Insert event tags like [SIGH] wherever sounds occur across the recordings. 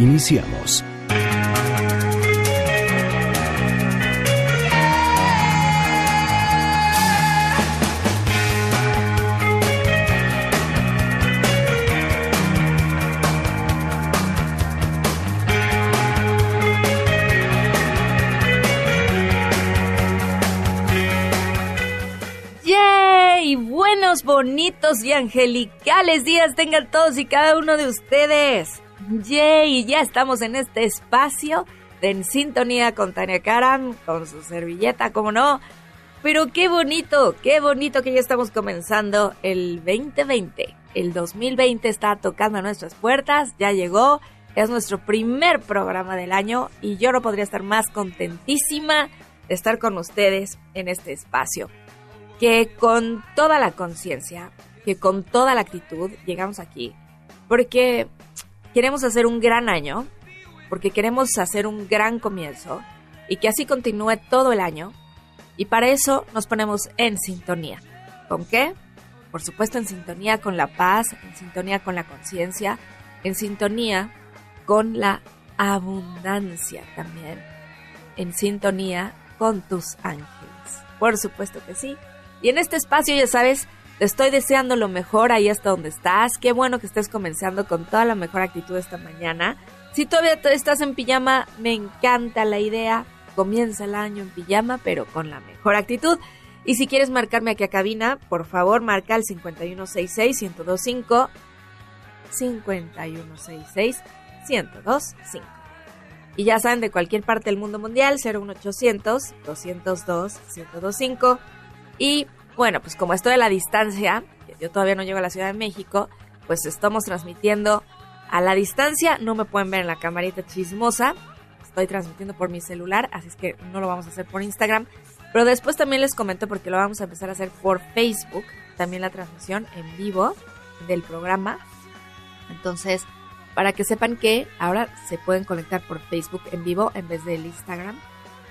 Iniciamos. Bonitos y angelicales días tengan todos y cada uno de ustedes. ¡Yay! Ya estamos en este espacio de En Sintonía con Tania Karam, con su servilleta, como no. Pero qué bonito, qué bonito que ya estamos comenzando el 2020. El 2020 está tocando nuestras puertas, ya llegó, es nuestro primer programa del año y yo no podría estar más contentísima de estar con ustedes en este espacio que con toda la conciencia, que con toda la actitud llegamos aquí, porque queremos hacer un gran año, porque queremos hacer un gran comienzo y que así continúe todo el año. Y para eso nos ponemos en sintonía. ¿Con qué? Por supuesto en sintonía con la paz, en sintonía con la conciencia, en sintonía con la abundancia también, en sintonía con tus ángeles. Por supuesto que sí. Y en este espacio, ya sabes, te estoy deseando lo mejor ahí hasta donde estás. Qué bueno que estés comenzando con toda la mejor actitud esta mañana. Si todavía estás en pijama, me encanta la idea. Comienza el año en pijama, pero con la mejor actitud. Y si quieres marcarme aquí a cabina, por favor, marca al 5166-1025. 5166-1025. Y ya saben, de cualquier parte del mundo mundial, 01800-202-1025. Y bueno, pues como estoy a la distancia, yo todavía no llego a la Ciudad de México, pues estamos transmitiendo a la distancia. No me pueden ver en la camarita chismosa. Estoy transmitiendo por mi celular, así es que no lo vamos a hacer por Instagram. Pero después también les comento porque lo vamos a empezar a hacer por Facebook, también la transmisión en vivo del programa. Entonces, para que sepan que ahora se pueden conectar por Facebook en vivo en vez del Instagram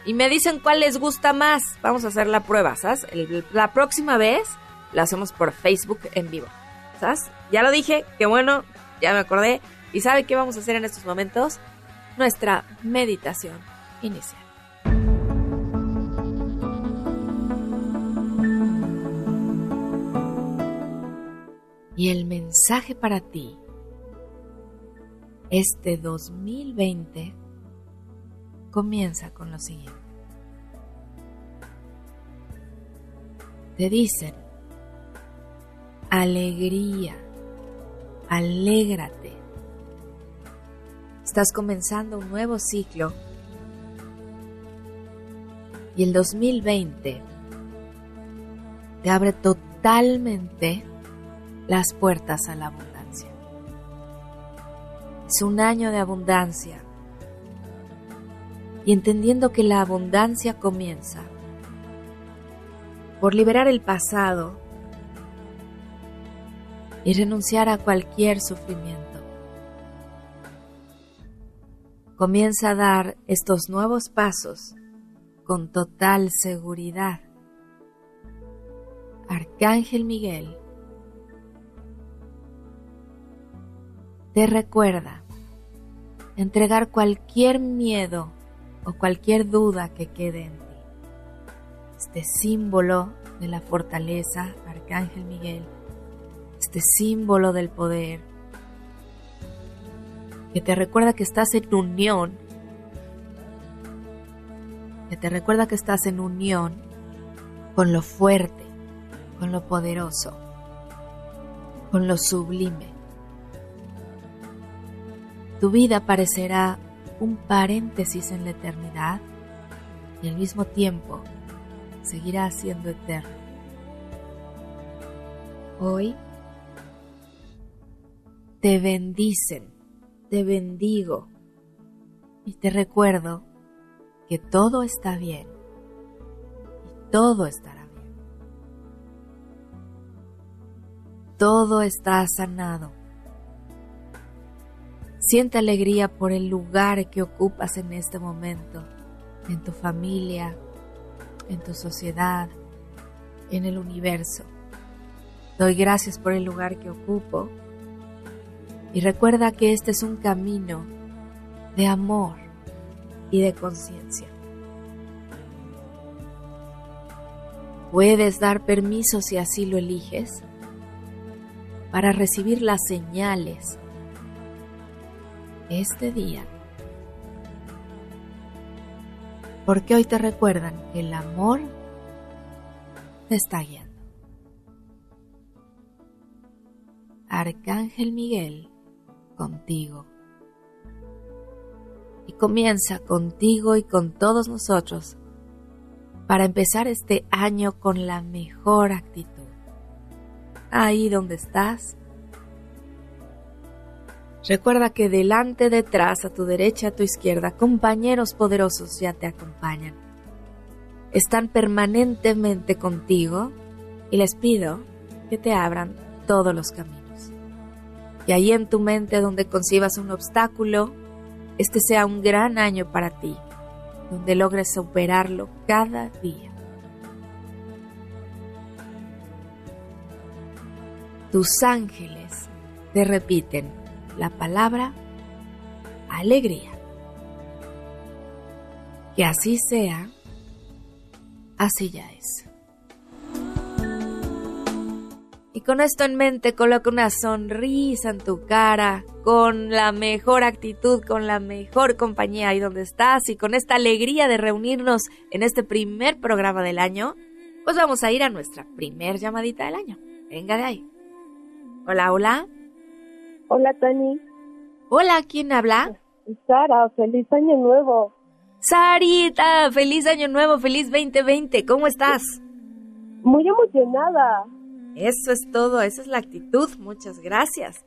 y me dicen cuál les gusta más. Vamos a hacer la prueba, ¿sabes? La próxima vez la hacemos por Facebook en vivo, ¿sabes? Ya lo dije, qué bueno, ya me acordé. ¿Y sabe qué vamos a hacer en estos momentos? Nuestra meditación inicial. Y el mensaje para ti, este 2020, comienza con lo siguiente. Te dicen, alegría, alégrate. Estás comenzando un nuevo ciclo y el 2020 te abre totalmente las puertas a la abundancia. Es un año de abundancia y entendiendo que la abundancia comienza por liberar el pasado y renunciar a cualquier sufrimiento. Comienza a dar estos nuevos pasos con total seguridad. Arcángel Miguel te recuerda entregar cualquier miedo o cualquier duda que quede en ti. Este símbolo de la fortaleza, Arcángel Miguel, este símbolo del poder, que te recuerda que estás en unión, que te recuerda que estás en unión con lo fuerte, con lo poderoso, con lo sublime. Tu vida parecerá un paréntesis en la eternidad y al mismo tiempo seguirá siendo eterno. Hoy te bendicen, te bendigo Y te recuerdo que todo está bien y todo estará bien. Todo está sanado. Siente alegría por el lugar que ocupas en este momento, en tu familia, en tu sociedad, en el universo. Doy gracias por el lugar que ocupo y recuerda que este es un camino de amor y de conciencia. Puedes dar permiso si así lo eliges para recibir las señales este día. Porque hoy te recuerdan que el amor te está guiando. Arcángel Miguel, contigo. Y comienza contigo y con todos nosotros para empezar este año con la mejor actitud. Ahí donde estás, Recuerda que delante, detrás, a tu derecha, a tu izquierda, compañeros poderosos ya te acompañan. Están permanentemente contigo y les pido que te abran todos los caminos. Que ahí en tu mente donde concibas un obstáculo, este sea un gran año para ti, donde logres superarlo cada día. Tus ángeles te repiten, la palabra alegría. Que así sea, así ya es. Y con esto en mente, coloca una sonrisa en tu cara, con la mejor actitud, con la mejor compañía ahí donde estás y con esta alegría de reunirnos en este primer programa del año, pues vamos a ir a nuestra primer llamadita del año. Venga de ahí. Hola, hola. Hola, Tani. Hola, ¿quién habla? Sara, feliz año nuevo. Sarita, feliz año nuevo, feliz 2020. ¿Cómo estás? Muy emocionada. Eso es todo, esa es la actitud. Muchas gracias.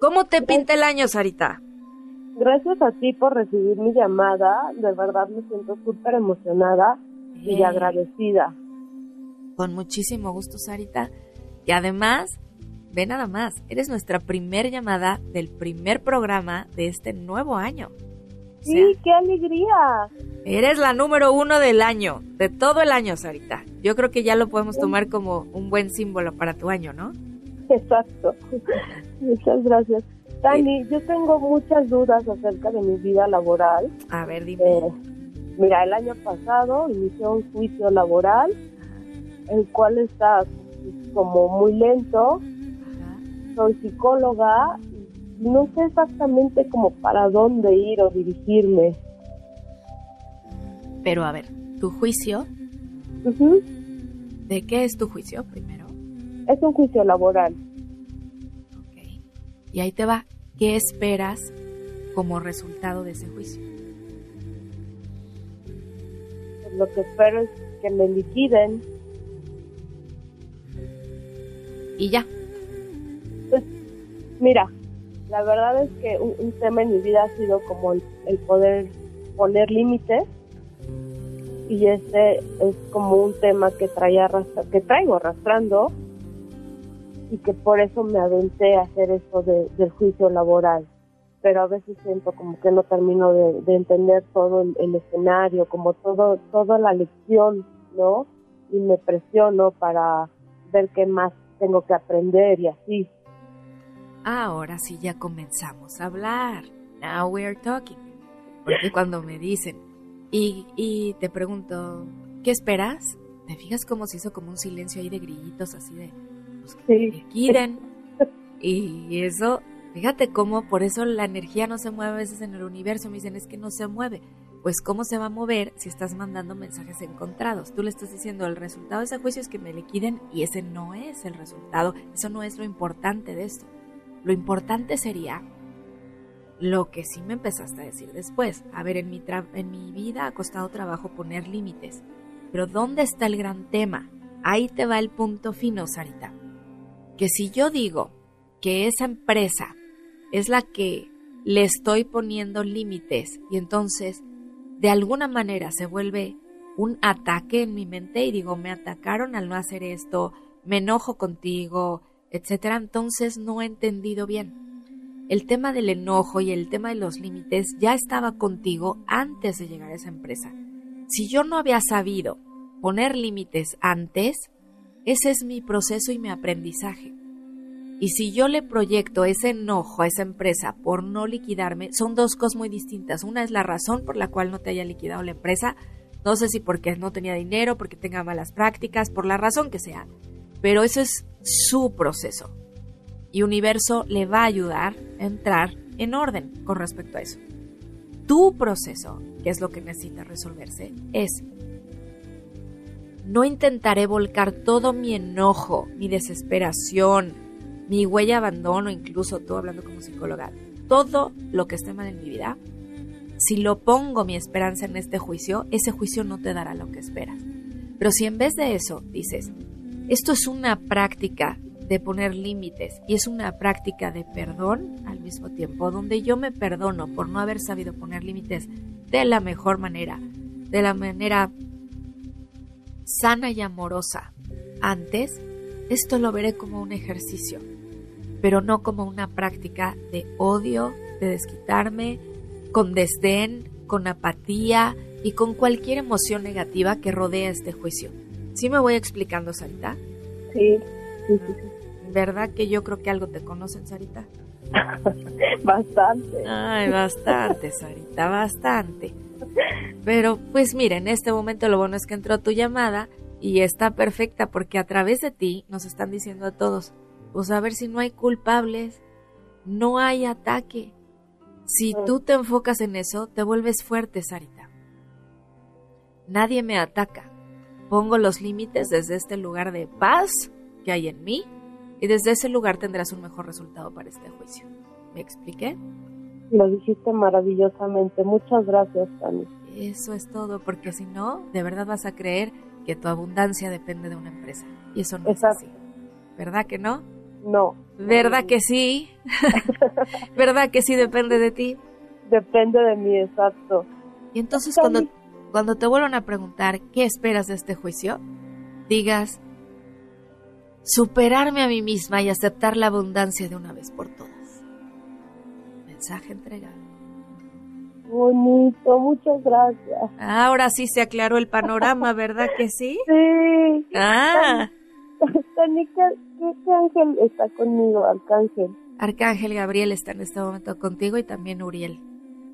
¿Cómo te pinta el año, Sarita? Gracias a ti por recibir mi llamada. De verdad me siento súper emocionada y agradecida. Con muchísimo gusto, Sarita. Y además, Ve nada más, eres nuestra primer llamada del primer programa de este nuevo año. sí, qué alegría. Eres la número uno del año, de todo el año, Sarita. Yo creo que ya lo podemos tomar como un buen símbolo para tu año, ¿no? Exacto. Muchas gracias. Dani, yo tengo muchas dudas acerca de mi vida laboral. A ver, dime. Eh, mira, el año pasado inició un juicio laboral, el cual está como muy lento soy psicóloga y no sé exactamente como para dónde ir o dirigirme. Pero a ver, ¿tu juicio? ¿De qué es tu juicio primero? Es un juicio laboral. Ok. Y ahí te va. ¿Qué esperas como resultado de ese juicio? Pues lo que espero es que me liquiden. Y ya. Mira, la verdad es que un, tema en mi vida ha sido como el, poder poner límites y este es como un tema que traía que traigo arrastrando y que por eso me aventé a hacer esto del juicio laboral. Pero a veces siento como que no termino de, entender todo el, escenario como todo toda la lección no y me presiono para ver qué más tengo que aprender y así ahora sí ya comenzamos a hablar. Now we're talking. Porque cuando me dicen, y, y te pregunto, ¿qué esperas? ¿Te fijas cómo se hizo como un silencio ahí de grillitos así de, pues que quieren? Y eso, fíjate cómo por eso la energía no se mueve a veces en el universo. Me dicen, es que no se mueve. Pues cómo se va a mover si estás mandando mensajes encontrados. Tú le estás diciendo, el resultado de ese juicio es que me liquiden y ese no es el resultado. Eso no es lo importante de esto. Lo importante sería lo que sí me empezaste a decir después. A ver, en mi, en mi vida ha costado trabajo poner límites. Pero ¿dónde está el gran tema? Ahí te va el punto fino, Sarita. Que si yo digo que esa empresa es la que le estoy poniendo límites y entonces de alguna manera se vuelve un ataque en mi mente y digo, me atacaron al no hacer esto, me enojo contigo, etcétera, entonces no he entendido bien. El tema del enojo y el tema de los límites ya estaba contigo antes de llegar a esa empresa. Si yo no había sabido poner límites antes, ese es mi proceso y mi aprendizaje. Y si yo le proyecto ese enojo a esa empresa por no liquidarme, son dos cosas muy distintas. Una es la razón por la cual no te haya liquidado la empresa. No sé si porque no tenía dinero, porque tenga malas prácticas, por la razón que sea. Pero eso es su proceso. Y Universo le va a ayudar a entrar en orden con respecto a eso. Tu proceso, que es lo que necesita resolverse, es no intentaré volcar todo mi enojo, mi desesperación, mi huella de abandono, incluso tú hablando como psicóloga, todo lo que esté mal en mi vida, si lo pongo mi esperanza en este juicio, ese juicio no te dará lo que esperas. Pero si en vez de eso dices, esto es una práctica de poner límites y es una práctica de perdón al mismo tiempo, donde yo me perdono por no haber sabido poner límites de la mejor manera, de la manera sana y amorosa. Antes, esto lo veré como un ejercicio, pero no como una práctica de odio, de desquitarme, con desdén, con apatía y con cualquier emoción negativa que rodea este juicio. ¿Sí me voy explicando, Sarita? Sí, sí, sí. ¿Verdad que yo creo que algo te conocen, Sarita? [LAUGHS] bastante. Ay, bastante, Sarita, bastante. Pero pues mira, en este momento lo bueno es que entró tu llamada y está perfecta porque a través de ti nos están diciendo a todos, pues a ver si no hay culpables, no hay ataque. Si tú te enfocas en eso, te vuelves fuerte, Sarita. Nadie me ataca. Pongo los límites desde este lugar de paz que hay en mí y desde ese lugar tendrás un mejor resultado para este juicio. ¿Me expliqué? Lo dijiste maravillosamente. Muchas gracias, Tani. Eso es todo, porque si no, de verdad vas a creer que tu abundancia depende de una empresa. Y eso no es así. ¿Verdad que no? No. ¿Verdad que sí? [LAUGHS] [LAUGHS] ¿Verdad que sí depende de ti? Depende de mí, exacto. Y entonces cuando, cuando te vuelvan a preguntar qué esperas de este juicio, digas, superarme a mí misma y aceptar la abundancia de una vez por todas. Mensaje entregado. Bonito, muchas gracias. Ahora sí se aclaró el panorama, ¿verdad que sí? [LAUGHS] Sí. Ah. Tani, ¿qué, qué ángel está conmigo, Arcángel? Arcángel Gabriel está en este momento contigo y también Uriel.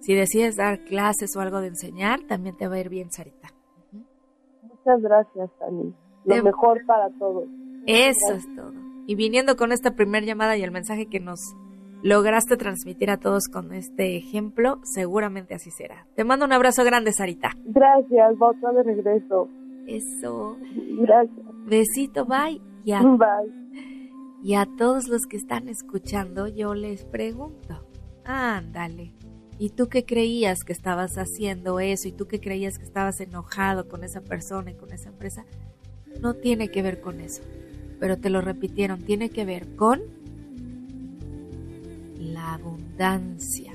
Si decides dar clases o algo de enseñar, también te va a ir bien, Sarita. Muchas gracias, Tani. Lo mejor para todos. Eso es todo. Y viniendo con esta primera llamada y el mensaje que nos lograste transmitir a todos con este ejemplo, seguramente así será. Te mando un abrazo grande, Sarita. Gracias, voto de regreso. Eso. Gracias. Besito, bye. Y a, Bye. y a todos los que están escuchando, yo les pregunto, ándale. ¿Y tú qué creías que estabas haciendo eso? ¿Y tú qué creías que estabas enojado con esa persona y con esa empresa? No tiene que ver con eso. Pero te lo repitieron, tiene que ver con la abundancia.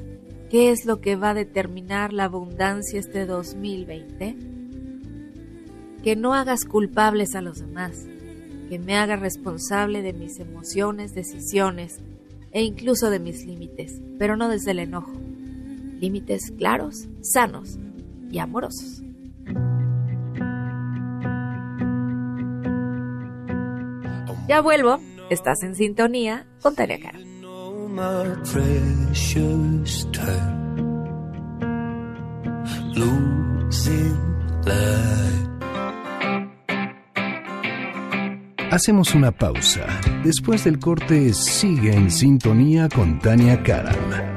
¿Qué es lo que va a determinar la abundancia este 2020? Que no hagas culpables a los demás, que me haga responsable de mis emociones, decisiones e incluso de mis límites, pero no desde el enojo. Límites claros, sanos y amorosos. Ya vuelvo, estás en sintonía con Tania Caro. Hacemos una pausa. Después del corte, sigue en sintonía con Tania Karam.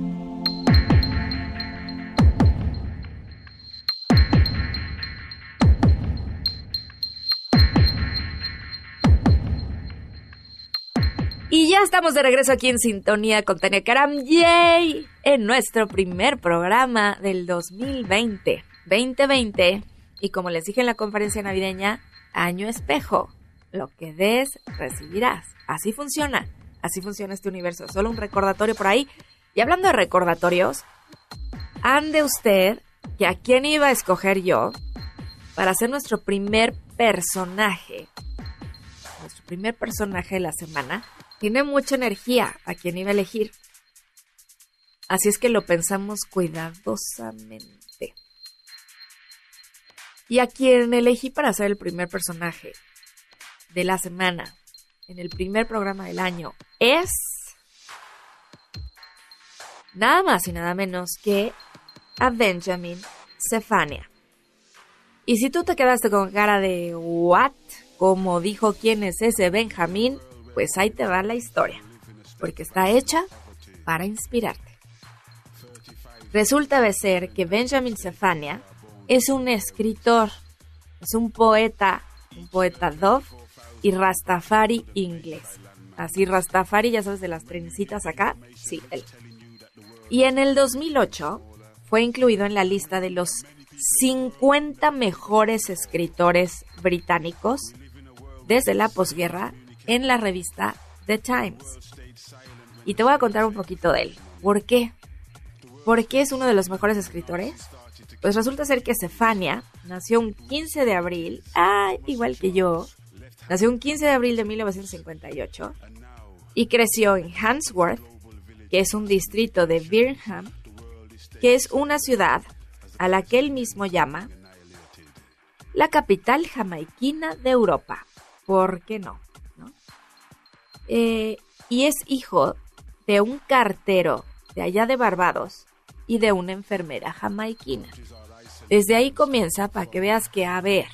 Estamos de regreso aquí en sintonía con Tania Karam Yay en nuestro primer programa del 2020, 2020. Y como les dije en la conferencia navideña, año espejo. Lo que des, recibirás. Así funciona. Así funciona este universo. Solo un recordatorio por ahí. Y hablando de recordatorios, ande usted que a quién iba a escoger yo para ser nuestro primer personaje. Nuestro primer personaje de la semana tiene mucha energía a quien iba a elegir. Así es que lo pensamos cuidadosamente. Y a quien elegí para ser el primer personaje de la semana en el primer programa del año es nada más y nada menos que a Benjamin Stefania. Y si tú te quedaste con cara de what, como dijo quién es ese Benjamín, pues ahí te va la historia, porque está hecha para inspirarte. Resulta de ser que Benjamin Stefania es un escritor, es un poeta, un poeta dove y rastafari inglés. Así rastafari, ya sabes, de las trencitas acá, sí, él. Y en el 2008 fue incluido en la lista de los 50 mejores escritores británicos desde la posguerra en la revista The Times. Y te voy a contar un poquito de él. ¿Por qué? ¿Por qué es uno de los mejores escritores? Pues resulta ser que Stefania nació un 15 de abril, ah, igual que yo, nació un 15 de abril de 1958 y creció en Handsworth, que es un distrito de Birmingham, que es una ciudad a la que él mismo llama la capital jamaiquina de Europa. ¿Por qué no? Eh, y es hijo de un cartero de allá de Barbados y de una enfermera jamaiquina. Desde ahí comienza para que veas que, a ver,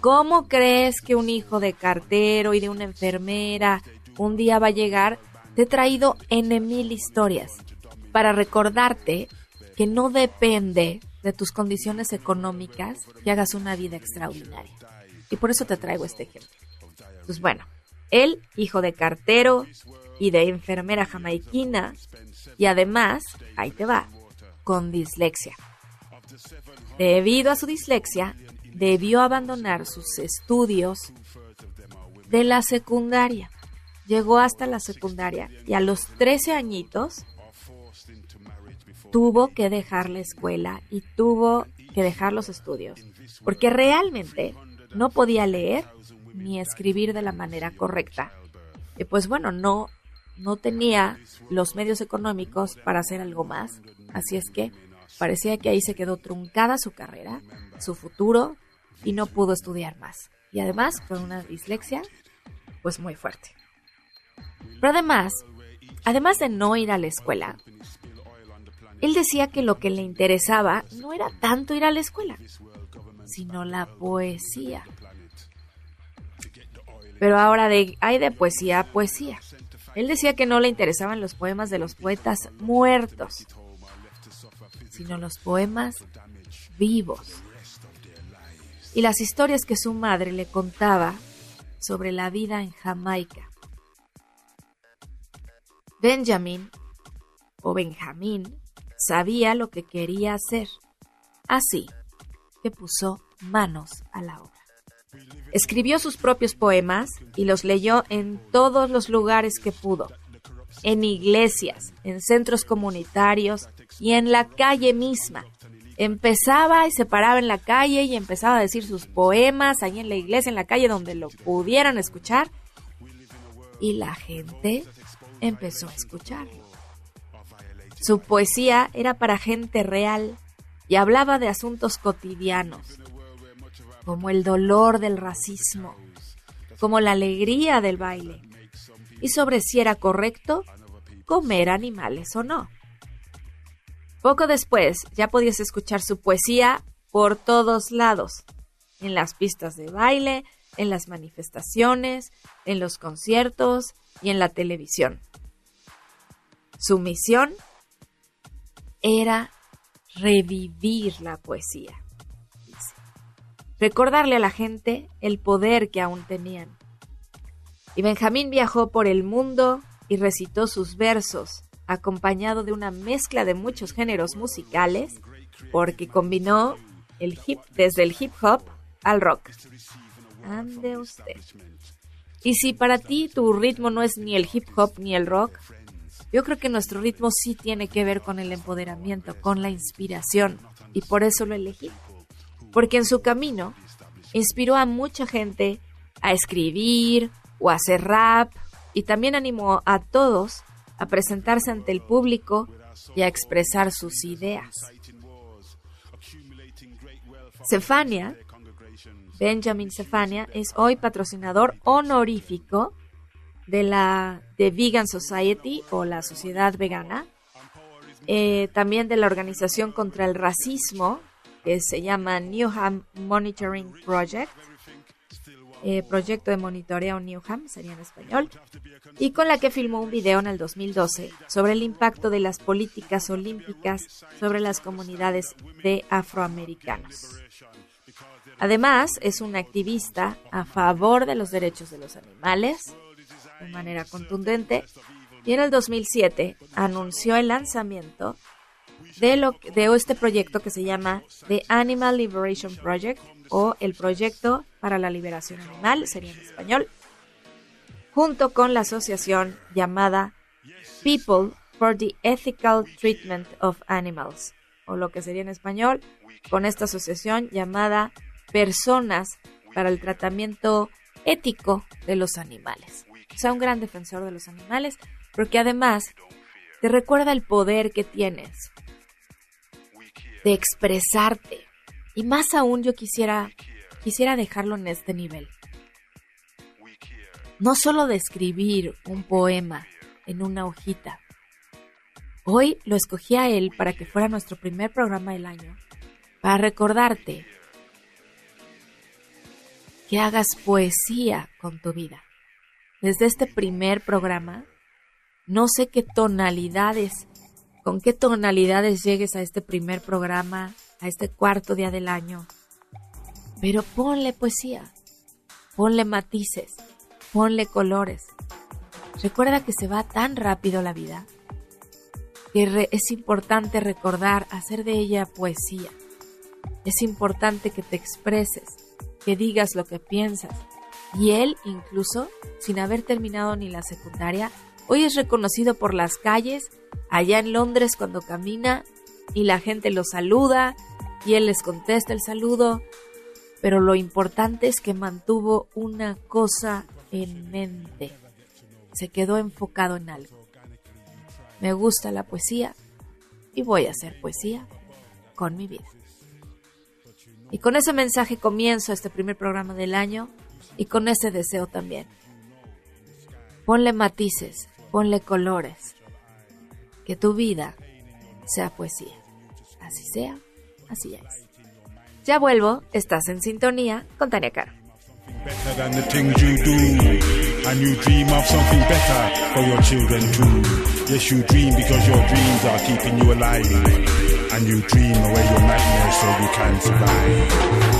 ¿cómo crees que un hijo de cartero y de una enfermera un día va a llegar? Te he traído N mil historias para recordarte que no depende de tus condiciones económicas que hagas una vida extraordinaria. Y por eso te traigo este ejemplo. Pues bueno, él, hijo de cartero y de enfermera jamaiquina, y además, ahí te va, con dislexia. Debido a su dislexia, debió abandonar sus estudios de la secundaria. Llegó hasta la secundaria y a los 13 añitos tuvo que dejar la escuela y tuvo que dejar los estudios, porque realmente no podía leer ni escribir de la manera correcta. Y pues bueno, no, no tenía los medios económicos para hacer algo más, así es que parecía que ahí se quedó truncada su carrera, su futuro, y no pudo estudiar más. Y además con una dislexia, pues muy fuerte. Pero además, además de no ir a la escuela, él decía que lo que le interesaba no era tanto ir a la escuela, sino la poesía. Pero ahora de, hay de poesía a poesía. Él decía que no le interesaban los poemas de los poetas muertos, sino los poemas vivos. Y las historias que su madre le contaba sobre la vida en Jamaica. Benjamin, o Benjamín, sabía lo que quería hacer, así que puso manos a la obra. Escribió sus propios poemas y los leyó en todos los lugares que pudo, en iglesias, en centros comunitarios y en la calle misma. Empezaba y se paraba en la calle y empezaba a decir sus poemas ahí en la iglesia, en la calle donde lo pudieran escuchar. Y la gente empezó a escucharlo. Su poesía era para gente real y hablaba de asuntos cotidianos, como el dolor del racismo, como la alegría del baile, y sobre si era correcto comer animales o no. Poco después ya podías escuchar su poesía por todos lados, en las pistas de baile, en las manifestaciones, en los conciertos y en la televisión. Su misión era revivir la poesía recordarle a la gente el poder que aún tenían. Y Benjamín viajó por el mundo y recitó sus versos, acompañado de una mezcla de muchos géneros musicales, porque combinó el hip, desde el hip hop al rock. Ande usted. Y si para ti tu ritmo no es ni el hip hop ni el rock, yo creo que nuestro ritmo sí tiene que ver con el empoderamiento, con la inspiración, y por eso lo elegí. Porque en su camino inspiró a mucha gente a escribir o a hacer rap, y también animó a todos a presentarse ante el público y a expresar sus ideas. Cefania, Benjamin Cefania, es hoy patrocinador honorífico de la de Vegan Society o la Sociedad Vegana, eh, también de la Organización contra el Racismo, que se llama Newham Monitoring Project, eh, Proyecto de Monitoreo Newham, sería en español, y con la que filmó un video en el 2012 sobre el impacto de las políticas olímpicas sobre las comunidades de afroamericanos. Además, es un activista a favor de los derechos de los animales, de manera contundente, y en el 2007 anunció el lanzamiento de, lo, este proyecto que se llama The Animal Liberation Project o el Proyecto para la Liberación Animal, sería en español, junto con la asociación llamada People for the Ethical Treatment of Animals, o lo que sería en español, con esta asociación llamada Personas para el Tratamiento Ético de los Animales. O sea, un gran defensor de los animales, porque además te recuerda el poder que tienes de expresarte. Y más aún yo quisiera, quisiera dejarlo en este nivel. No solo de escribir un poema en una hojita. Hoy lo escogí a él para que fuera nuestro primer programa del año, para recordarte que hagas poesía con tu vida. Desde este primer programa, no sé qué tonalidades, con qué tonalidades llegues a este primer programa, a este cuarto día del año, pero ponle poesía, ponle matices, ponle colores. Recuerda que se va tan rápido la vida que es importante recordar hacer de ella poesía. Es importante que te expreses, que digas lo que piensas. Y él, incluso, sin haber terminado ni la secundaria, hoy es reconocido por las calles, allá en Londres cuando camina, y la gente lo saluda, y él les contesta el saludo, pero lo importante es que mantuvo una cosa en mente. Se quedó enfocado en algo. Me gusta la poesía y voy a hacer poesía con mi vida. Y con ese mensaje comienzo este primer programa del año y con ese deseo también. Ponle matices, ponle colores. Que tu vida sea poesía. Así sea, así es. Ya vuelvo, estás en sintonía con Tania Caro. And you dream away your nightmares so you can survive.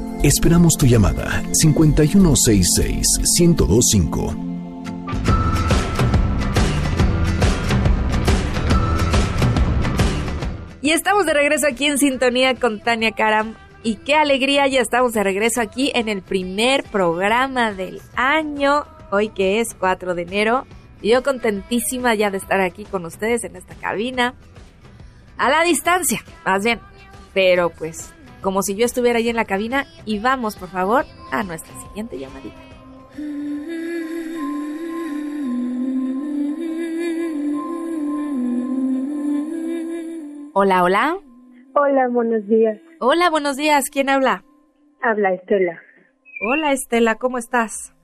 Esperamos tu llamada 5166 1025. Y estamos de regreso aquí en sintonía con Tania Karam. Y qué alegría, ya estamos de regreso aquí en el primer programa del año, hoy que es 4 de enero. Y yo contentísima ya de estar aquí con ustedes en esta cabina, a la distancia, más bien. Pero pues, como si yo estuviera ahí en la cabina. Y vamos, por favor, a nuestra siguiente llamadita. Hola, hola. Hola, buenos días. Hola, buenos días. ¿Quién habla? Habla Estela. Hola, Estela, ¿cómo estás?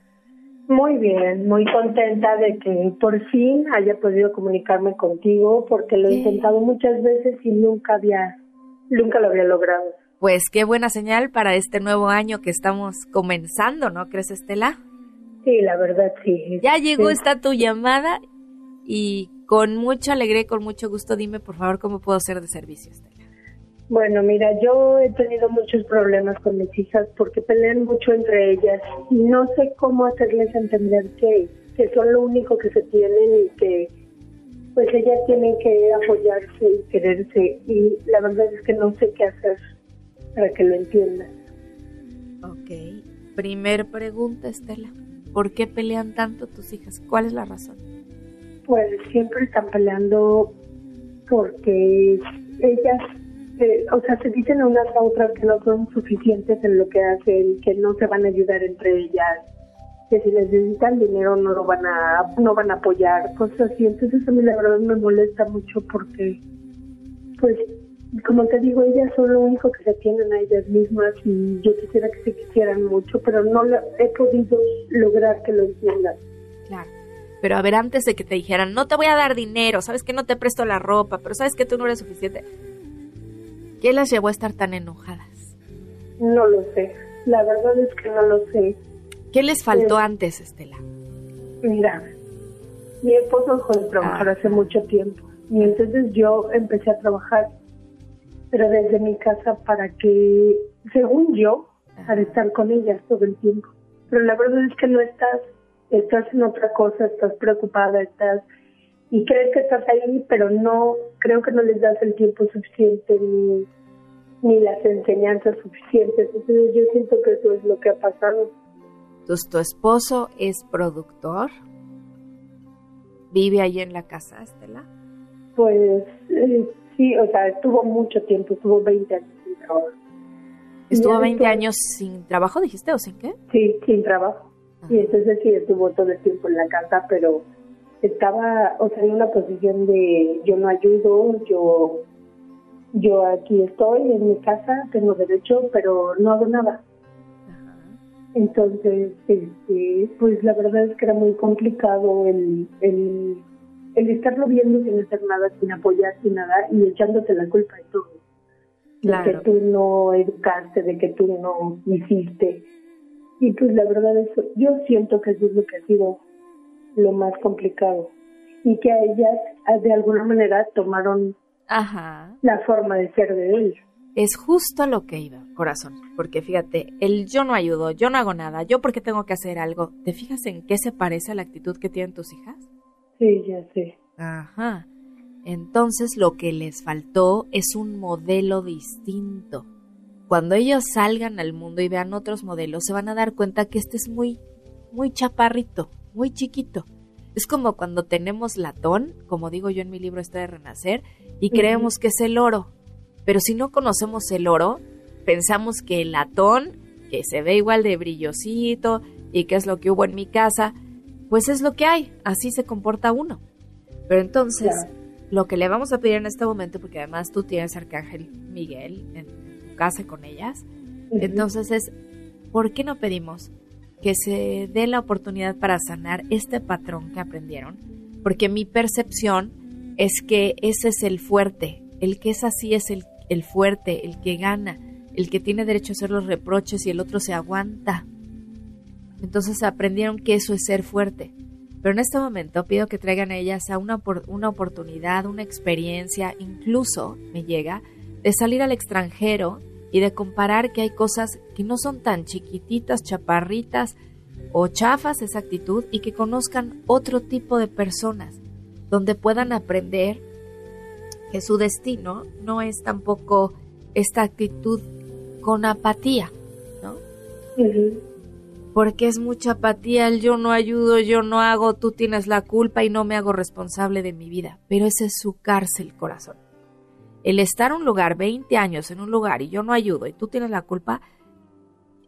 Muy bien, muy contenta de que por fin haya podido comunicarme contigo porque lo he intentado muchas veces y nunca había, nunca lo había logrado. Pues qué buena señal para este nuevo año que estamos comenzando, ¿no crees, Estela? Sí, la verdad sí. Ya llegó Sí. esta tu llamada y con mucha alegría y con mucho gusto dime, por favor, cómo puedo ser de servicio, Estela. Bueno, mira, yo he tenido muchos problemas con mis hijas porque pelean mucho entre ellas y no sé cómo hacerles entender que, que son lo único que se tienen y que pues ellas tienen que apoyarse y quererse y la verdad es que no sé qué hacer para que lo entiendan. Ok. Primer pregunta, Estela. ¿Por qué pelean tanto tus hijas? ¿Cuál es la razón? Pues siempre están peleando porque ellas, eh, o sea, se dicen unas a otras que no son suficientes en lo que hacen, que no se van a ayudar entre ellas, que si necesitan dinero no lo van a, no van a apoyar, cosas así. Entonces a mí la verdad me molesta mucho porque, pues, como te digo, ellas son lo único que se tienen a ellas mismas y yo quisiera que se quisieran mucho, pero no he podido lograr que lo entiendan. Claro. Pero a ver, antes de que te dijeran, no te voy a dar dinero, sabes que no te presto la ropa, pero sabes que tú no eres suficiente. ¿Qué las llevó a estar tan enojadas? No lo sé, la verdad es que no lo sé. ¿Qué les faltó Sí. antes, Estela? Mira, mi esposo dejó de trabajar Ah. hace mucho tiempo y entonces yo empecé a trabajar, pero desde mi casa para que, según yo, para estar con ellas todo el tiempo. Pero la verdad es que no estás, estás en otra cosa, estás preocupada, estás y crees que estás ahí, pero no, creo que no les das el tiempo suficiente ni, ni las enseñanzas suficientes. Entonces yo siento que eso es lo que ha pasado. Entonces, tu esposo es productor. ¿Vive ahí en la casa, Estela? Pues eh, sí, o sea, estuvo mucho tiempo, estuvo 20 años sin trabajo. ¿Estuvo Ya 20 después- años sin trabajo, dijiste, o sin qué? Sí, sin trabajo. Ajá. Y entonces sí estuvo todo el tiempo en la casa, pero estaba, o sea, en una posición de yo no ayudo, yo yo aquí estoy en mi casa, tengo derecho, pero no hago nada. Ajá. Entonces, este, pues la verdad es que era muy complicado el, el, el estarlo viendo sin hacer nada, sin apoyar, sin nada, y echándote la culpa de todo. Claro. De que tú no educaste, de que tú no hiciste. Y pues la verdad es, yo siento que eso es lo que ha sido lo más complicado. Y que a ellas, de alguna manera, tomaron Ajá. la forma de ser de él. Es justo a lo que iba, corazón. Porque fíjate, el yo no ayudo, yo no hago nada, yo porque tengo que hacer algo. ¿Te fijas en qué se parece a la actitud que tienen tus hijas? Sí, ya sé. Ajá. Entonces lo que les faltó es un modelo distinto. Cuando ellos salgan al mundo y vean otros modelos, se van a dar cuenta que este es muy, muy chaparrito, muy chiquito. Es como cuando tenemos latón, como digo yo en mi libro Esto de Renacer, y creemos que es el oro. Pero si no conocemos el oro, pensamos que el latón, que se ve igual de brillosito y que es lo que hubo en mi casa, pues es lo que hay, así se comporta uno. Pero entonces, Claro. lo que le vamos a pedir en este momento, porque además tú tienes Arcángel Miguel en tu casa con ellas, entonces es, ¿por qué no pedimos que se dé la oportunidad para sanar este patrón que aprendieron? Porque mi percepción es que ese es el fuerte, el que es así es el, el fuerte, el que gana, el que tiene derecho a hacer los reproches y el otro se aguanta. Entonces aprendieron que eso es ser fuerte. Pero en este momento pido que traigan a ellas a una, una oportunidad, una experiencia, incluso me llega, de salir al extranjero y de comparar que hay cosas que no son tan chiquititas, chaparritas o chafas esa actitud y que conozcan otro tipo de personas donde puedan aprender que su destino no es tampoco esta actitud con apatía, ¿no? Porque es mucha apatía, el yo no ayudo, yo no hago, tú tienes la culpa y no me hago responsable de mi vida. Pero ese es su cárcel, corazón. El estar en un lugar, 20 años en un lugar y yo no ayudo y tú tienes la culpa,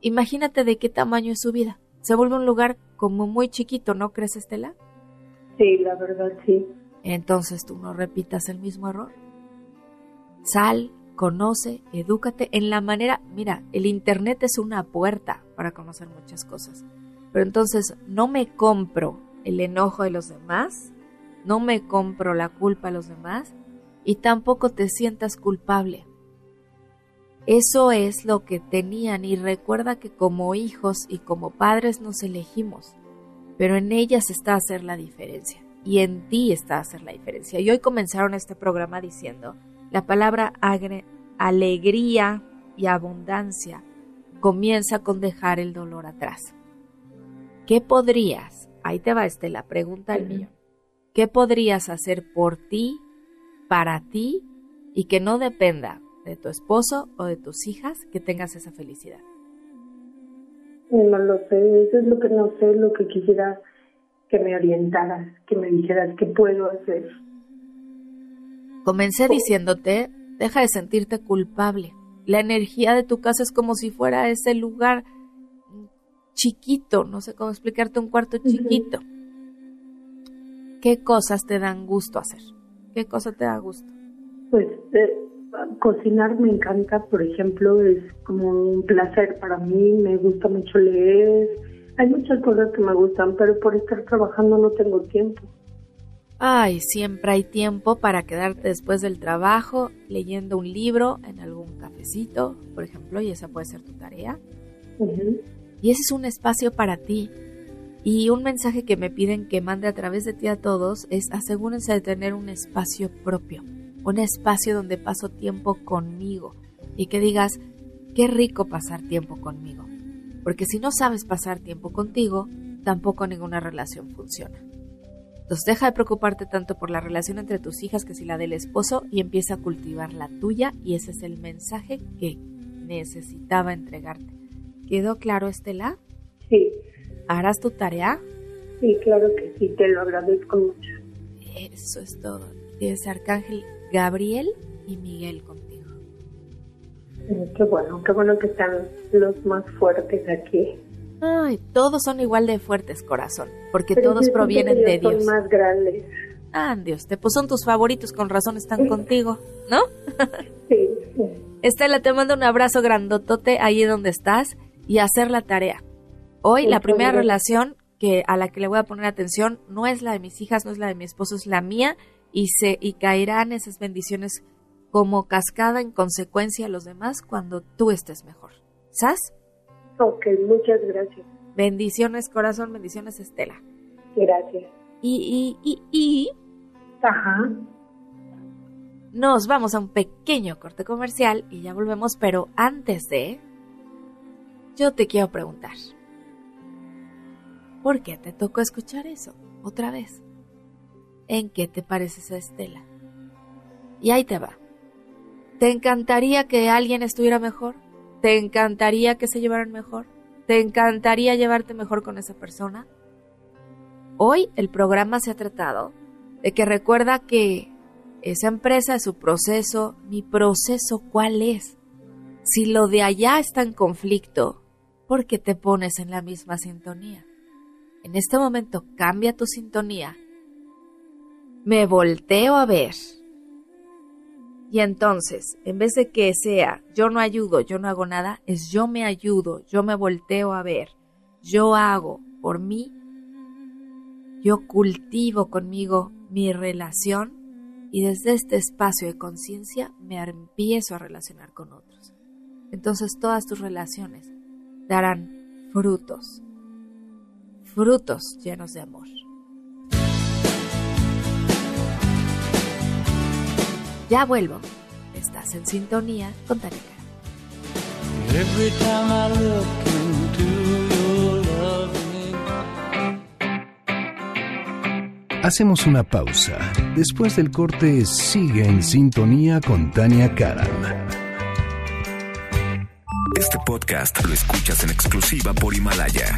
imagínate de qué tamaño es su vida. Se vuelve un lugar como muy chiquito, ¿no crees, Estela? Sí, la verdad sí. Entonces tú no repitas el mismo error. Sal, conoce, edúcate en la manera, mira, el Internet es una puerta para conocer muchas cosas, pero entonces no me compro el enojo de los demás, no me compro la culpa de los demás y tampoco te sientas culpable. Eso es lo que tenían y recuerda que como hijos y como padres nos elegimos, pero en ellas está hacer la diferencia y en ti está hacer la diferencia. Y hoy comenzaron este programa diciendo, la palabra alegría y abundancia comienza con dejar el dolor atrás. ¿Qué podrías, ahí te va Estela, pregunta el mío, ¿qué podrías hacer por ti, para ti y que no dependa de tu esposo o de tus hijas que tengas esa felicidad? No lo sé, eso es lo que no sé, lo que quisiera que me orientaras, que me dijeras qué puedo hacer. Comencé diciéndote, deja de sentirte culpable. La energía de tu casa es como si fuera ese lugar chiquito, no sé cómo explicarte, un cuarto chiquito. ¿Qué cosas te dan gusto hacer? ¿Qué cosa te da gusto? Pues eh, cocinar me encanta, por ejemplo, es como un placer para mí, me gusta mucho leer, hay muchas cosas que me gustan, pero por estar trabajando no tengo tiempo. Ay, siempre hay tiempo para quedarte después del trabajo leyendo un libro en algún cafecito, por ejemplo, y esa puede ser tu tarea. Y ese es un espacio para ti. Y un mensaje que me piden que mande a través de ti a todos es asegúrense de tener un espacio propio, un espacio donde paso tiempo conmigo y que digas, qué rico pasar tiempo conmigo. Porque si no sabes pasar tiempo contigo, tampoco ninguna relación funciona. Entonces deja de preocuparte tanto por la relación entre tus hijas que si la del esposo y empieza a cultivar la tuya y ese es el mensaje que necesitaba entregarte. ¿Quedó claro, Estela? Sí. ¿Harás tu tarea? Sí, claro que sí, te lo agradezco mucho. Eso es todo. Tienes Arcángel Gabriel y Miguel contigo. Qué bueno, qué bueno que están los más fuertes aquí. Ay, todos son igual de fuertes, corazón, porque todos provienen de Dios. Son más grandes. Ah, Dios, te pues son tus favoritos, con razón están contigo, ¿no? [LAUGHS] sí, sí. Estela, te mando un abrazo grandotote ahí donde estás y hacer la tarea. Hoy la primera relación que a la que le voy a poner atención no es la de mis hijas, no es la de mi esposo, es la mía y se y caerán esas bendiciones como cascada en consecuencia a los demás cuando tú estés mejor. ¿Sabes? Ok, muchas gracias. Bendiciones, corazón, bendiciones, Estela. Gracias. Y, y, y, y. Ajá. Nos vamos a un pequeño corte comercial y ya volvemos, pero antes de. Yo te quiero preguntar. ¿Por qué te tocó escuchar eso? Otra vez. ¿En qué te pareces a Estela? Y ahí te va. ¿Te encantaría que alguien estuviera mejor? ¿Te encantaría que se llevaran mejor? ¿Te encantaría llevarte mejor con esa persona? Hoy el programa se ha tratado de que recuerda que esa empresa es su proceso, mi proceso, ¿cuál es? Si lo de allá está en conflicto, ¿por qué te pones en la misma sintonía? En este momento cambia tu sintonía. Me volteo a ver y entonces, en vez de que sea yo no ayudo, yo no hago nada, es yo me ayudo, yo me volteo a ver, yo hago por mí, yo cultivo conmigo mi relación y desde este espacio de conciencia me empiezo a relacionar con otros. Entonces todas tus relaciones darán frutos, frutos llenos de amor. Ya vuelvo. Estás en sintonía con Tania Hacemos una pausa. Después del corte, sigue en sintonía con Tania Karam. Este podcast lo escuchas en exclusiva por Himalaya.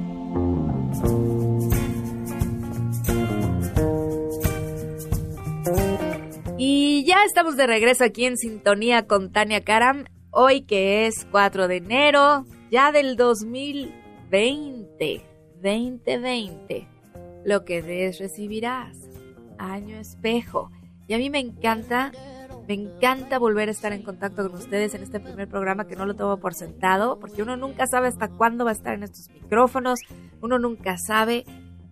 estamos de regreso aquí en sintonía con Tania Karam. Hoy que es 4 de enero, ya del 2020, 2020. Lo que des recibirás. Año espejo. Y a mí me encanta, me encanta volver a estar en contacto con ustedes en este primer programa que no lo tomo por sentado, porque uno nunca sabe hasta cuándo va a estar en estos micrófonos, uno nunca sabe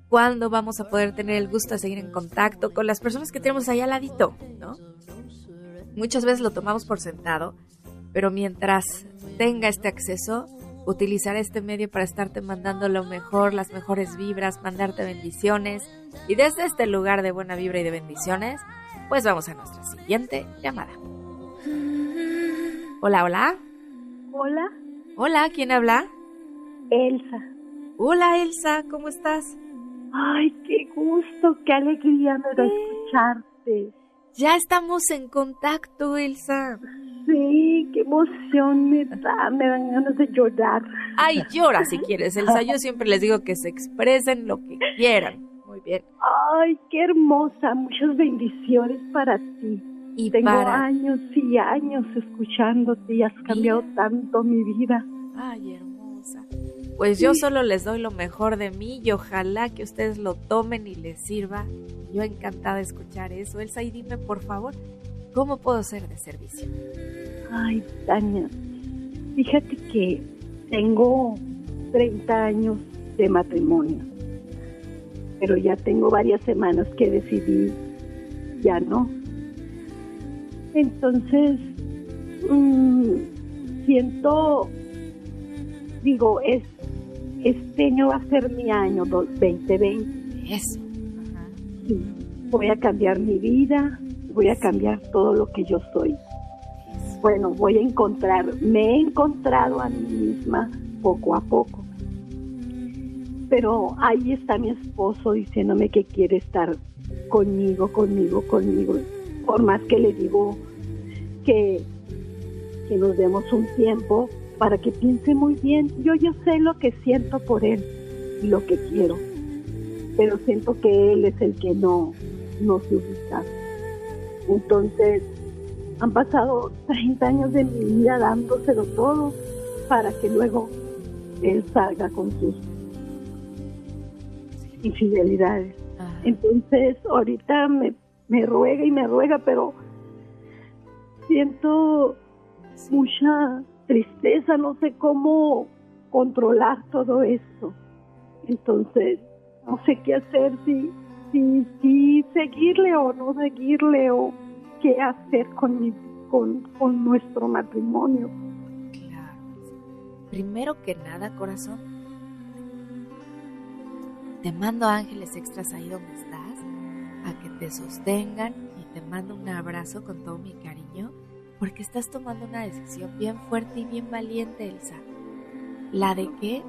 cuándo vamos a poder tener el gusto de seguir en contacto con las personas que tenemos ahí al ladito, ¿no? Muchas veces lo tomamos por sentado, pero mientras tenga este acceso, utilizaré este medio para estarte mandando lo mejor, las mejores vibras, mandarte bendiciones. Y desde este lugar de buena vibra y de bendiciones, pues vamos a nuestra siguiente llamada. Hola, hola. Hola, Hola, ¿quién habla? Elsa. Hola, Elsa, ¿cómo estás? Ay, qué gusto, qué alegría me da escucharte. Ya estamos en contacto, Elsa. Sí, qué emoción me da, me dan ganas de llorar. Ay, llora si quieres, Elsa. Yo siempre les digo que se expresen lo que quieran. Muy bien. Ay, qué hermosa, muchas bendiciones para ti. Y Tengo para... años y años escuchándote y has cambiado tanto mi vida. Ay, hermosa. Pues yo solo les doy lo mejor de mí y ojalá que ustedes lo tomen y les sirva. Yo encantada de escuchar eso. Elsa, y dime por favor, ¿cómo puedo ser de servicio? Ay, Tania, fíjate que tengo 30 años de matrimonio, pero ya tengo varias semanas que decidí ya no. Entonces, mm, siento, digo, es, este año va a ser mi año do- 2020. Eso. Ajá. Sí, voy a cambiar mi vida, voy a cambiar todo lo que yo soy. Bueno, voy a encontrar, me he encontrado a mí misma poco a poco. Pero ahí está mi esposo diciéndome que quiere estar conmigo, conmigo, conmigo. Por más que le digo que, que nos demos un tiempo para que piense muy bien. Yo ya sé lo que siento por él y lo que quiero pero siento que él es el que no, no se ubica. Entonces, han pasado 30 años de mi vida dándoselo todo para que luego él salga con sus infidelidades. Ajá. Entonces, ahorita me, me ruega y me ruega, pero siento mucha tristeza, no sé cómo controlar todo esto. Entonces, no sé qué hacer, si, si, si seguirle o no seguirle, o qué hacer con, mi, con, con nuestro matrimonio. Claro. Primero que nada, corazón, te mando ángeles extras ahí donde estás, a que te sostengan y te mando un abrazo con todo mi cariño, porque estás tomando una decisión bien fuerte y bien valiente, Elsa. ¿La de qué?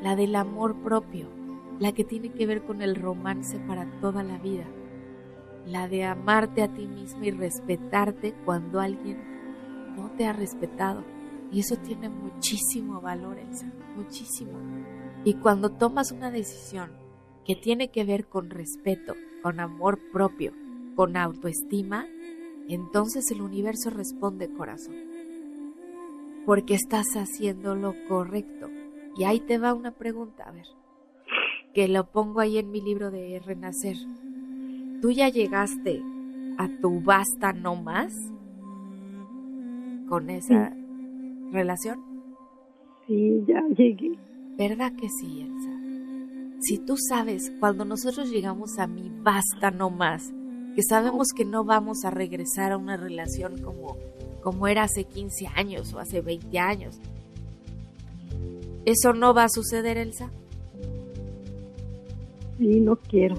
La del amor propio, la que tiene que ver con el romance para toda la vida, la de amarte a ti misma y respetarte cuando alguien no te ha respetado. Y eso tiene muchísimo valor, Elsa, muchísimo. Y cuando tomas una decisión que tiene que ver con respeto, con amor propio, con autoestima, entonces el universo responde corazón. Porque estás haciendo lo correcto. Y ahí te va una pregunta, a ver, que lo pongo ahí en mi libro de Renacer. ¿Tú ya llegaste a tu basta no más con esa relación? Sí, ya llegué. ¿Verdad que sí, Elsa? Si tú sabes, cuando nosotros llegamos a mi basta no más, que sabemos que no vamos a regresar a una relación como, como era hace 15 años o hace 20 años, ¿eso no va a suceder, Elsa? Sí, no quiero.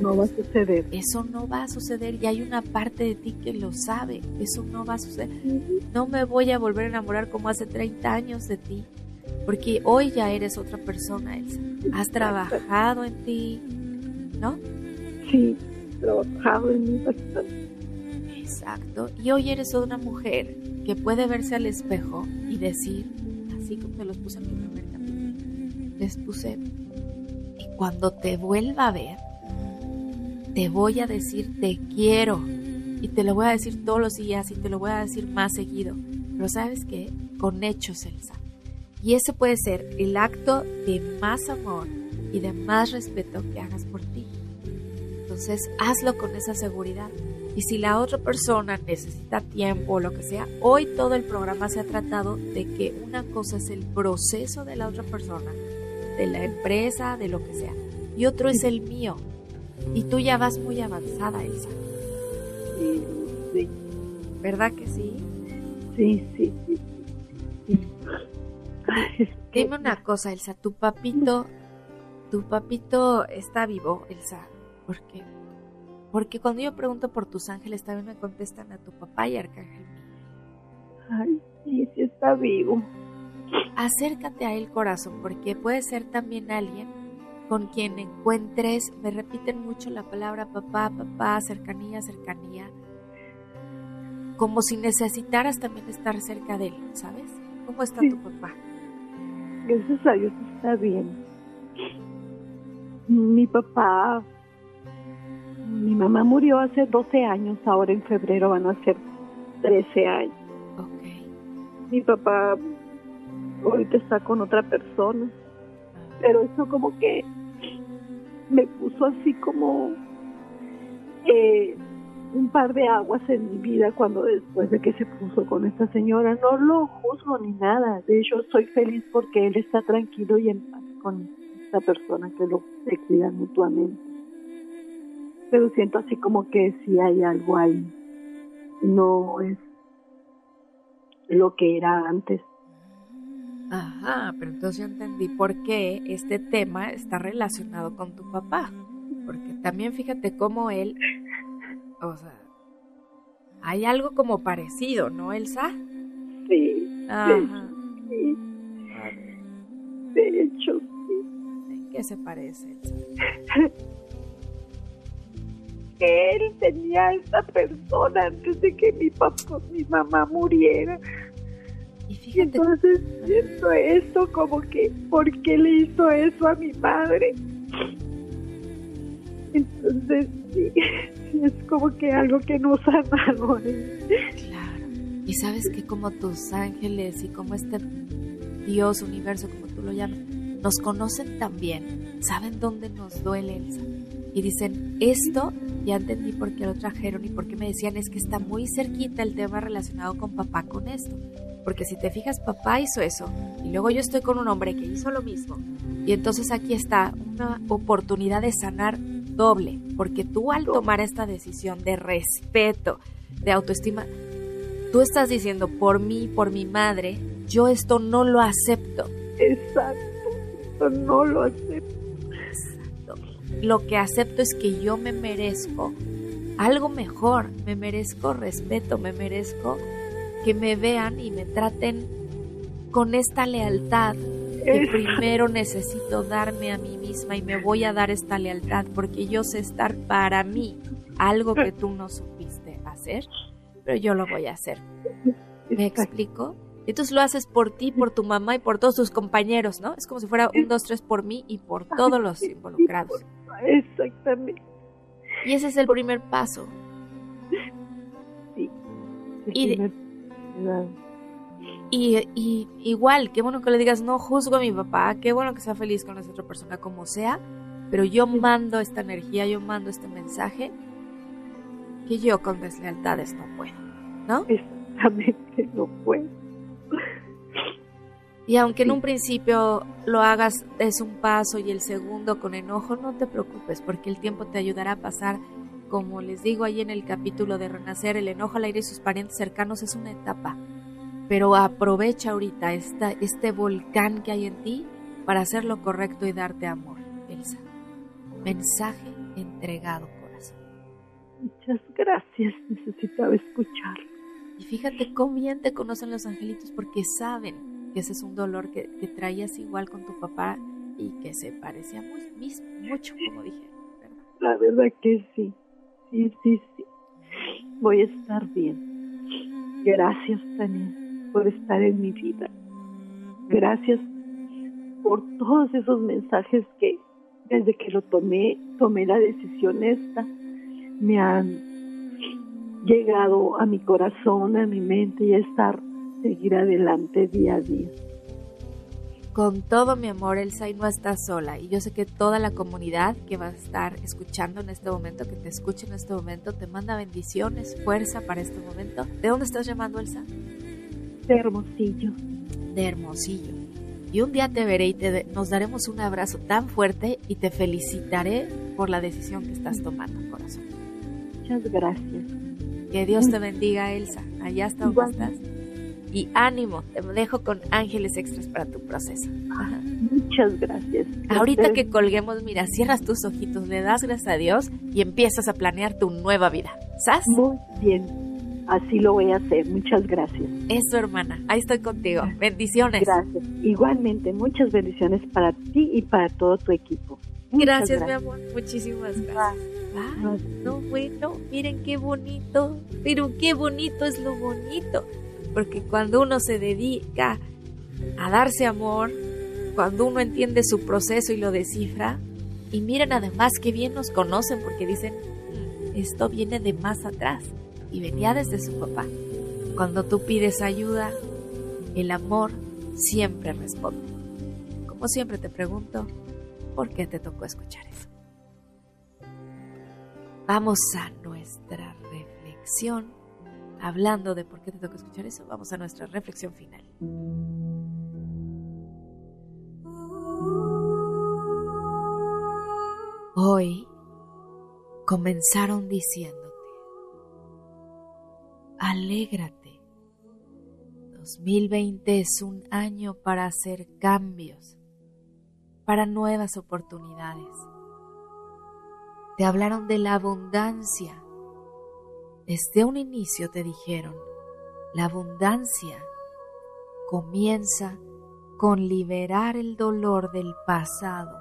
No va a suceder. Eso no va a suceder y hay una parte de ti que lo sabe. Eso no va a suceder. No me voy a volver a enamorar como hace 30 años de ti. Porque hoy ya eres otra persona, Elsa. Has trabajado en ti, ¿no? Sí, trabajado en mí bastante. Exacto. Y hoy eres una mujer que puede verse al espejo y decir, así como te los puse en mi primer capítulo, les puse, y cuando te vuelva a ver, te voy a decir te quiero y te lo voy a decir todos los días y te lo voy a decir más seguido. Pero sabes qué? Con hechos, Elsa. Y ese puede ser el acto de más amor y de más respeto que hagas por ti. Entonces, hazlo con esa seguridad. Y si la otra persona necesita tiempo o lo que sea, hoy todo el programa se ha tratado de que una cosa es el proceso de la otra persona, de la empresa, de lo que sea, y otro es el mío. Y tú ya vas muy avanzada, Elsa. Sí, sí, ¿Verdad que sí? sí, sí, sí. Ay, Dime una cosa, Elsa, tu papito, tu papito está vivo, Elsa. ¿Por qué? Porque cuando yo pregunto por tus ángeles, también me contestan a tu papá y Arcángel. Ay, sí, sí está vivo. Acércate a él, corazón, porque puede ser también alguien con quien encuentres, me repiten mucho la palabra papá, papá, cercanía, cercanía, como si necesitaras también estar cerca de él, ¿sabes? ¿Cómo está Sí. tu papá? Gracias a Dios está bien. Mi papá, mi mamá murió hace 12 años, ahora en febrero van a ser 13 años. Mi papá ahorita está con otra persona, pero eso como que me puso así como eh, un par de aguas en mi vida cuando después de que se puso con esta señora. No lo juzgo ni nada, de hecho soy feliz porque él está tranquilo y en paz con esta persona que lo se cuidan mutuamente. Pero siento así como que sí hay algo ahí. No es lo que era antes. Ajá, pero entonces yo entendí por qué este tema está relacionado con tu papá. Porque también fíjate cómo él, o sea, hay algo como parecido, ¿no, Elsa? Sí, Ajá. sí, de hecho, sí. ¿En qué se parece, Elsa? [LAUGHS] Él tenía a esta persona antes de que mi papá, mi mamá muriera. Y Y fíjate, entonces siento esto como que, ¿por qué le hizo eso a mi madre? Entonces, sí, [LAUGHS] es como que algo que no sanado. [LAUGHS] ¿eh? claro. Y sabes que como tus ángeles y como este Dios, universo, como tú lo llamas, nos conocen también, saben dónde nos duele, Elsa. Y dicen, esto ya entendí por qué lo trajeron y por qué me decían es que está muy cerquita el tema relacionado con papá con esto. Porque si te fijas, papá hizo eso y luego yo estoy con un hombre que hizo lo mismo. Y entonces aquí está una oportunidad de sanar doble, porque tú al tomar esta decisión de respeto, de autoestima, tú estás diciendo por mí, por mi madre, yo esto no lo acepto. Exacto, esto no lo acepto. Lo que acepto es que yo me merezco algo mejor, me merezco respeto, me merezco que me vean y me traten con esta lealtad que Es- primero necesito darme a mí misma y me voy a dar esta lealtad porque yo sé estar para mí, algo que tú no supiste hacer, pero yo lo voy a hacer. ¿Me explico? Entonces lo haces por ti, por tu mamá y por todos tus compañeros, ¿no? Es como si fuera un, dos, tres por mí y por todos los involucrados. Exactamente. Y ese es el primer paso. Sí. Y de- y igual, qué bueno que le digas, no juzgo a mi papá, qué bueno que sea feliz con esa otra persona como sea, pero yo mando esta energía, yo mando este mensaje que yo con deslealtades no puedo, ¿no? Exactamente, no puedo. Y aunque en un principio lo hagas es un paso y el segundo con enojo, no te preocupes porque el tiempo te ayudará a pasar, como les digo ahí en el capítulo de Renacer, el enojo al aire y sus parientes cercanos es una etapa. Pero aprovecha ahorita esta, este volcán que hay en ti para hacer lo correcto y darte amor, Elsa. Mensaje entregado, corazón. Muchas gracias, necesitaba escucharlo. Y fíjate cómo bien te conocen los angelitos porque saben ese es un dolor que, que traías igual con tu papá y que se parecía mucho, como dije. La verdad que sí. Sí, sí, sí. Voy a estar bien. Gracias, Tania, por estar en mi vida. Gracias por todos esos mensajes que desde que lo tomé, tomé la decisión esta, me han llegado a mi corazón, a mi mente y a estar, seguir adelante día a día. Con todo mi amor, Elsa, y no estás sola. Y yo sé que toda la comunidad que va a estar escuchando en este momento, que te escuche en este momento, te manda bendiciones, fuerza para este momento. ¿De dónde estás llamando, Elsa? De Hermosillo. De Hermosillo. Y un día te veré y te nos daremos un abrazo tan fuerte y te felicitaré por la decisión que estás tomando, corazón. Muchas gracias. Que Dios te bendiga, Elsa. Allá está donde estás. Y ánimo, te dejo con ángeles extras para tu proceso. Muchas gracias. Ahorita que colguemos, mira, cierras tus ojitos, le das gracias a Dios y empiezas a planear tu nueva vida. ¿Sabes? Muy bien. Así lo voy a hacer. Muchas gracias. Eso, hermana. Ahí estoy contigo. Bendiciones. Gracias. Igualmente, muchas bendiciones para ti y para todo tu equipo. Gracias, mi amor. Muchísimas gracias. Ah, no, bueno, miren qué bonito. Pero qué bonito es lo bonito. Porque cuando uno se dedica a darse amor, cuando uno entiende su proceso y lo descifra, y miren además que bien nos conocen porque dicen, "Mm, esto viene de más atrás y venía desde su papá. Cuando tú pides ayuda, el amor siempre responde. Como siempre te pregunto, ¿por qué te tocó escuchar eso? Vamos a nuestra reflexión. Hablando de por qué te tocó escuchar eso, vamos a nuestra reflexión final. Hoy comenzaron diciéndote, alégrate. 2020 es un año para hacer cambios, para nuevas oportunidades. Te hablaron de la abundancia. Desde un inicio te dijeron, la abundancia comienza con liberar el dolor del pasado.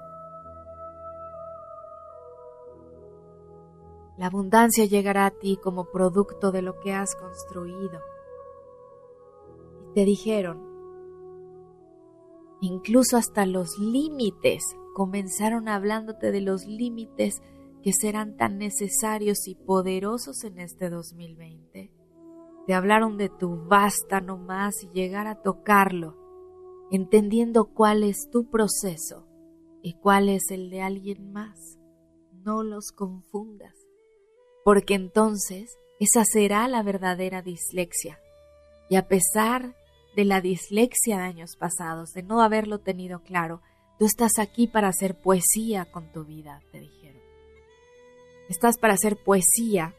La abundancia llegará a ti como producto de lo que has construido. Y te dijeron, incluso hasta los límites, comenzaron hablándote de los límites que serán tan necesarios y poderosos en este 2020. Te hablaron de tu basta no más y llegar a tocarlo, entendiendo cuál es tu proceso y cuál es el de alguien más. No los confundas porque entonces esa será la verdadera dislexia. Y a pesar de la dislexia de años pasados, de no haberlo tenido claro, tú estás aquí para hacer poesía con tu vida, te dijeron. Estás para hacer poesía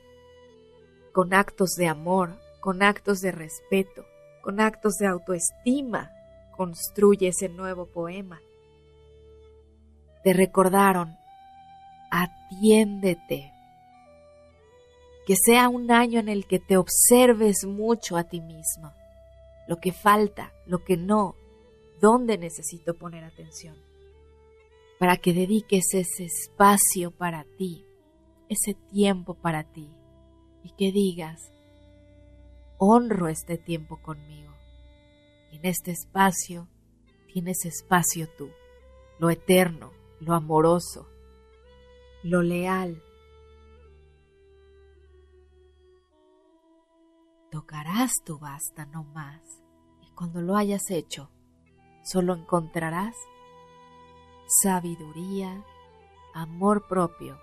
con actos de amor, con actos de respeto, con actos de autoestima. Construye ese nuevo poema. Te recordaron, atiéndete, que sea un año en el que te observes mucho a ti mismo, lo que falta, lo que no, dónde necesito poner atención, para que dediques ese espacio para ti, ese tiempo para ti, y que digas, honro este tiempo conmigo, y en este espacio tienes espacio tú, lo eterno, lo amoroso, lo leal, tocarás tu basta no más, y cuando lo hayas hecho, solo encontrarás sabiduría, amor propio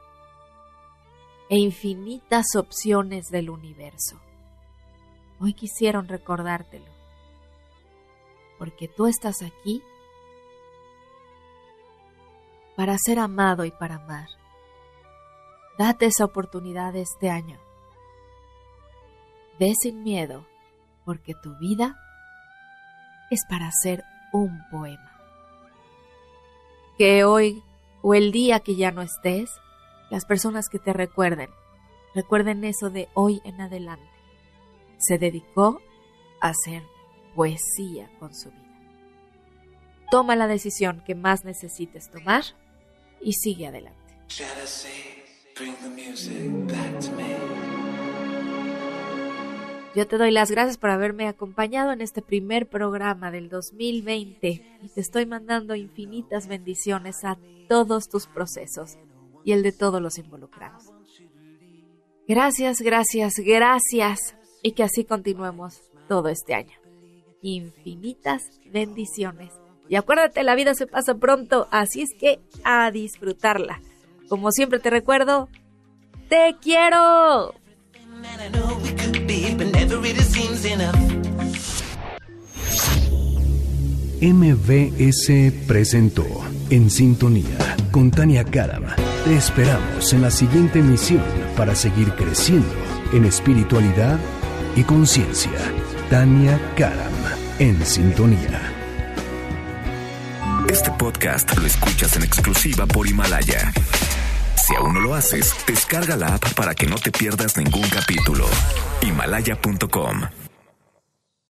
e infinitas opciones del universo. Hoy quisieron recordártelo, porque tú estás aquí para ser amado y para amar. Date esa oportunidad este año Ve sin miedo, porque tu vida es para ser un poema. Que hoy o el día que ya no estés, las personas que te recuerden, recuerden eso de hoy en adelante. Se dedicó a hacer poesía con su vida. Toma la decisión que más necesites tomar y sigue adelante. Yo te doy las gracias por haberme acompañado en este primer programa del 2020 y te estoy mandando infinitas bendiciones a todos tus procesos y el de todos los involucrados. Gracias, gracias, gracias. Y que así continuemos todo este año. Infinitas bendiciones. Y acuérdate, la vida se pasa pronto, así es que a disfrutarla. Como siempre te recuerdo, te quiero. MBS presentó En Sintonía con Tania Karam. Te esperamos en la siguiente emisión para seguir creciendo en espiritualidad y conciencia. Tania Karam en Sintonía. Este podcast lo escuchas en exclusiva por Himalaya. Si aún no lo haces, descarga la app para que no te pierdas ningún capítulo. Himalaya.com